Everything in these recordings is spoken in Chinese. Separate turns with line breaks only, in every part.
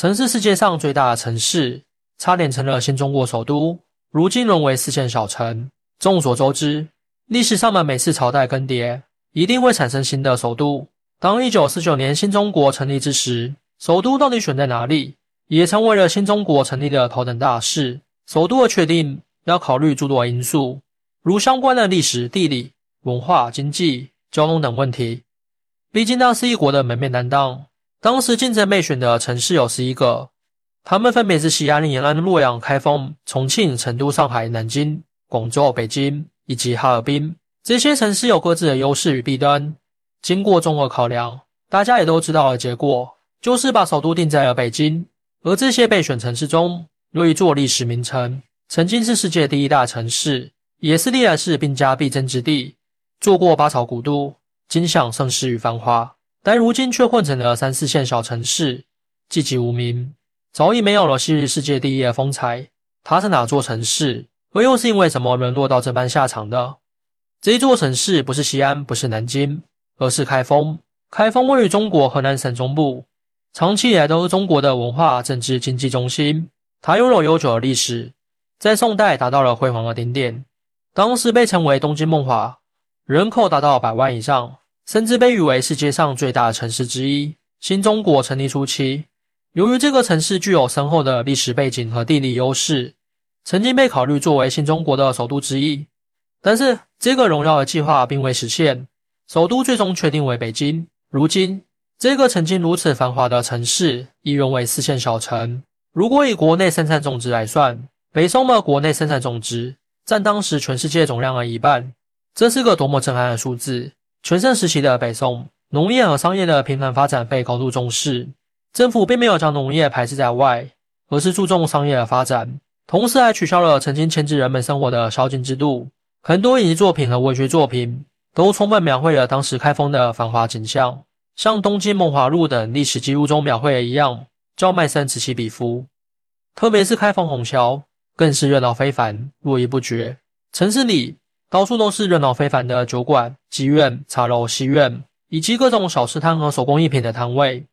曾是世界上最大的城市，差点成了新中国首都，如今沦为四线小城。众所周知，历史上的每次朝代更迭，一定会产生新的首都。当一九四九年新中国成立之时，首都到底选在哪里，也成为了新中国成立的头等大事。首都的确定要考虑诸多因素，如相关的历史、地理、文化、经济、交通等问题。毕竟，那是一国的门面担当。当时竞争备选的城市有十一个，他们分别是西安、延安、洛阳、开封、重庆、成都、上海、南京、广州、北京以及哈尔滨。这些城市有各自的优势与弊端。经过综合考量，大家也都知道了结果，就是把首都定在了北京。而这些备选城市中，有一座历史名城，曾经是世界第一大城市，也是历来是兵家必争之地，做过八朝古都，今享盛世与繁华。但如今却混成了三四线小城市，寂寂无名，早已没有了昔日世界第一的风采。它是哪座城市？而又是因为什么沦落到这般下场的？这一座城市不是西安，不是南京，而是开封。开封位于中国河南省中部，长期以来都是中国的文化、政治、经济中心。它拥有悠久的历史，在宋代达到了辉煌的顶点，当时被称为东京梦华，人口达到百万以上。甚至被誉为世界上最大的城市之一。新中国成立初期，由于这个城市具有深厚的历史背景和地理优势，曾经被考虑作为新中国的首都之一。但是，这个荣耀的计划并未实现，首都最终确定为北京。如今，这个曾经如此繁华的城市已沦为四线小城。如果以国内生产总值来算，北宋的国内生产总值占当时全世界总量的一半，这是个多么震撼的数字！全盛时期的北宋，农业和商业的频繁发展被高度重视。政府并没有将农业排斥在外，而是注重商业的发展，同时还取消了曾经牵制人们生活的宵禁制度。很多影视作品和文学作品都充分描绘了当时开封的繁华景象，像《东京梦华录》等历史记录中描绘的一样，叫卖声此起彼伏。特别是开封虹桥，更是热闹非凡，络绎不绝。城市里。到处都是热闹非凡的酒馆、妓院、茶楼、戏院，以及各种小吃摊和手工艺品的摊位。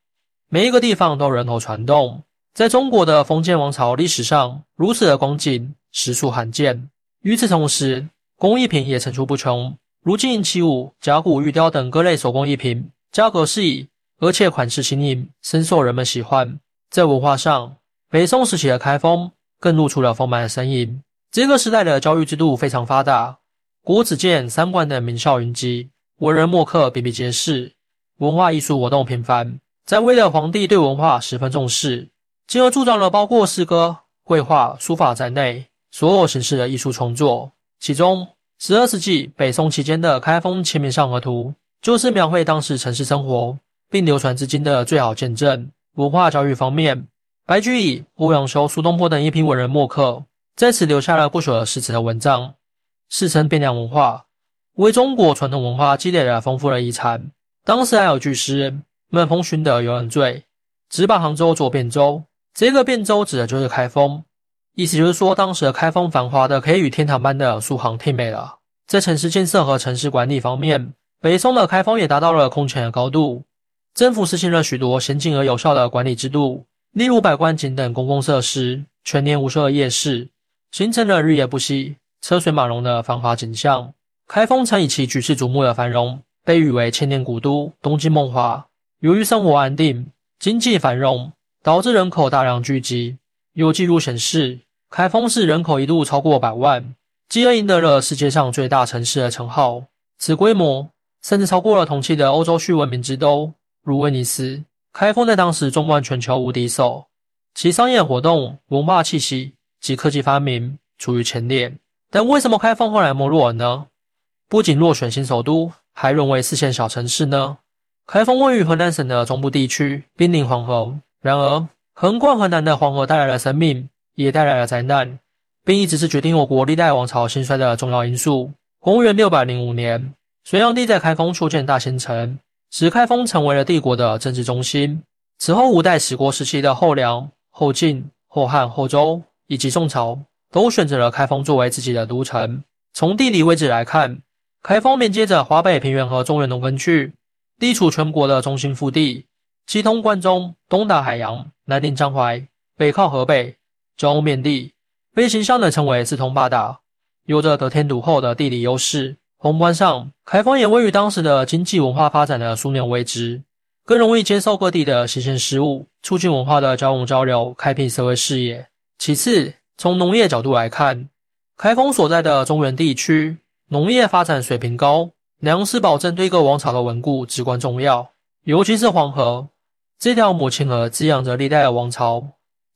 每一个地方都人头攒动。在中国的封建王朝历史上，如此的光景实属罕见。与此同时，工艺品也层出不穷，如金银器物、甲骨玉雕等各类手工艺品，价格适宜，而且款式新颖，深受人们喜欢。在文化上，北宋时期的开封更露出了丰满的身影。这个时代的教育制度非常发达。国子监、三观等名校云集，文人墨客比比皆是，文化艺术活动频繁。在位的皇帝对文化十分重视，进而助长了包括诗歌、绘画、书法在内所有形式的艺术创作。其中，十二世纪北宋期间的《开封清明上河图》就是描绘当时城市生活，并流传至今的最好见证。文化教育方面，白居易、欧阳修、苏东坡等一批文人墨客在此留下了不朽的诗词和文章。世称汴梁文化，为中国传统文化积累了丰富的遗产。当时还有句诗：“孟风熏得游人醉，直把杭州作汴州。”这个汴州指的就是开封，意思就是说，当时的开封繁华的可以与天堂般的苏杭媲美了。在城市建设和城市管理方面，北宋的开封也达到了空前的高度。政府实行了许多先进而有效的管理制度，例如百官井等公共设施，全年无休的夜市，形成了日夜不息。车水马龙的繁华景象，开封曾以其举世瞩目的繁荣，被誉为千年古都、东京梦华。由于生活安定、经济繁荣，导致人口大量聚集。有记录显示，开封市人口一度超过百万，继而赢得了世界上最大城市的称号。此规模甚至超过了同期的欧洲序文明之都，如威尼斯。开封在当时纵观全球无敌手，其商业活动、文化气息及科技发明处于前列。但为什么开封后来没落了呢？不仅落选新首都，还沦为四线小城市呢？开封位于河南省的中部地区，濒临黄河。然而，横贯河南的黄河带来了生命，也带来了灾难，并一直是决定我国历代王朝兴衰的重要因素。公元六百零五年，隋炀帝在开封修建大兴城，使开封成为了帝国的政治中心。此后，五代十国时期的后梁、后晋、后汉、后周以及宋朝。都选择了开封作为自己的都城。从地理位置来看，开封连接着华北平原和中原农耕区，地处全国的中心腹地，西通关中，东达海洋，南临江淮，北靠河北，交缅地，被形象的称为四通八达，有着得天独厚的地理优势。宏观上，开封也位于当时的经济文化发展的枢纽位置，更容易接受各地的新鲜事物，促进文化的交融交流，开辟社会视野。其次，从农业角度来看，开封所在的中原地区农业发展水平高，粮食保证对各王朝的稳固至关重要。尤其是黄河这条母亲河，滋养着历代的王朝，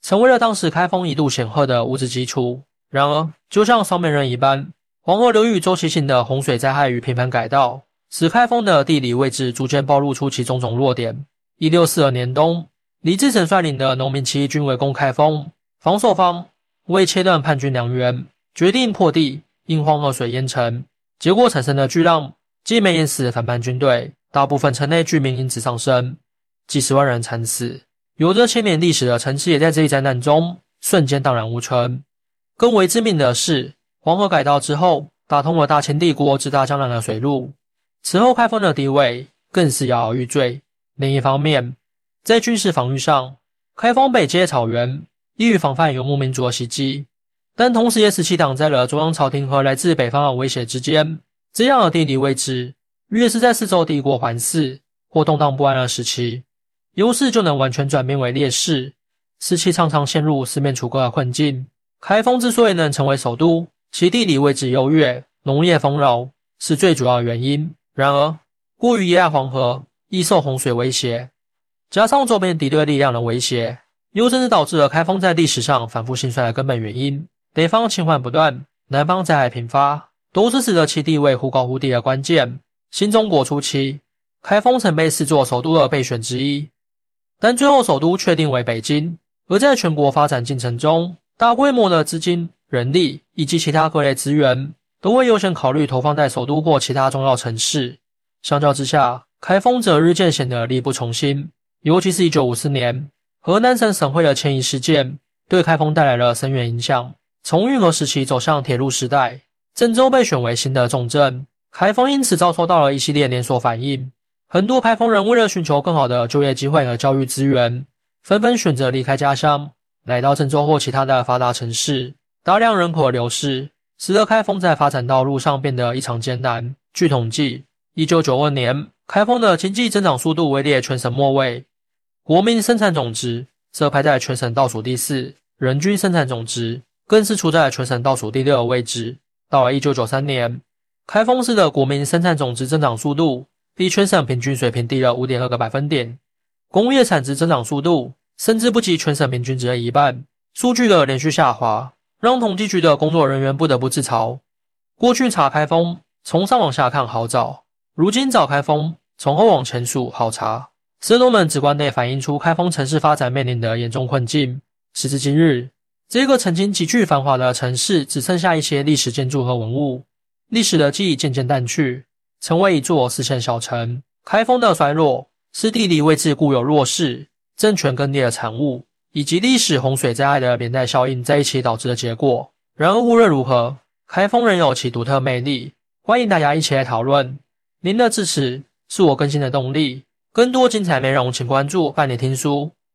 成为了当时开封一度显赫的物质基础。然而，就像双面人一般。黄河流域周期性的洪水灾害与频繁改道，使开封的地理位置逐渐暴露出其种种弱点。一六四二年冬，李自成率领的农民起义军围攻开封，防守方为切断叛军粮源，决定破地，引黄河水淹城。结果产生的巨浪，既没淹死反叛军队，大部分城内居民因此丧生，几十万人惨死。有着千年历史的城市也在这一灾难中瞬间荡然无存。更为致命的是。黄河改道之后，打通了大清帝国至大江南的水路。此后，开封的地位更是摇摇欲坠。另一方面，在军事防御上，开封北接草原，易于防范游牧民族的袭击，但同时也使其挡在了中央朝廷和来自北方的威胁之间。这样的地理位置，越是在四周帝国环视或动荡不安的时期，优势就能完全转变为劣势，使其常常陷入四面楚歌的困境。开封之所以能成为首都，其地理位置优越，农业丰饶是最主要原因。然而，过于依赖黄河，易受洪水威胁，加上周边敌对力量的威胁，又正是导致了开封在历史上反复兴衰的根本原因。北方侵患不断，南方灾害频发，都是使得其地位忽高忽低的关键。新中国初期，开封曾被视作首都的备选之一，但最后首都确定为北京。而在全国发展进程中，大规模的资金。人力以及其他各类资源都会优先考虑投放在首都或其他重要城市。相较之下，开封则日渐显得力不从心。尤其是一九五四年河南省省会的迁移事件，对开封带来了深远影响。从运河时期走向铁路时代，郑州被选为新的重镇，开封因此遭受到了一系列连锁反应。很多开封人为了寻求更好的就业机会和教育资源，纷纷选择离开家乡，来到郑州或其他的发达城市。大量人口的流失，使得开封在发展道路上变得异常艰难。据统计，一九九二年，开封的经济增长速度位列全省末位，国民生产总值则排在全省倒数第四，人均生产总值更是处在全省倒数第六的位置。到了一九九三年，开封市的国民生产总值增长速度比全省平均水平低了五点二个百分点，工业产值增长速度甚至不及全省平均值的一半，数据的连续下滑。让统计局的工作人员不得不自嘲：过去查开封，从上往下看好找；如今找开封，从后往前数好查。这都能直观地反映出开封城市发展面临的严重困境。时至今日，这个曾经极具繁华的城市，只剩下一些历史建筑和文物，历史的记忆渐渐淡去，成为一座四线小城。开封的衰落，是地理位置固有弱势、政权更迭的产物。以及历史洪水灾害的连带效应在一起导致的结果。然而无论如何，开封仍有其独特魅力，欢迎大家一起来讨论。您的支持是我更新的动力。更多精彩内容，请关注半点听书。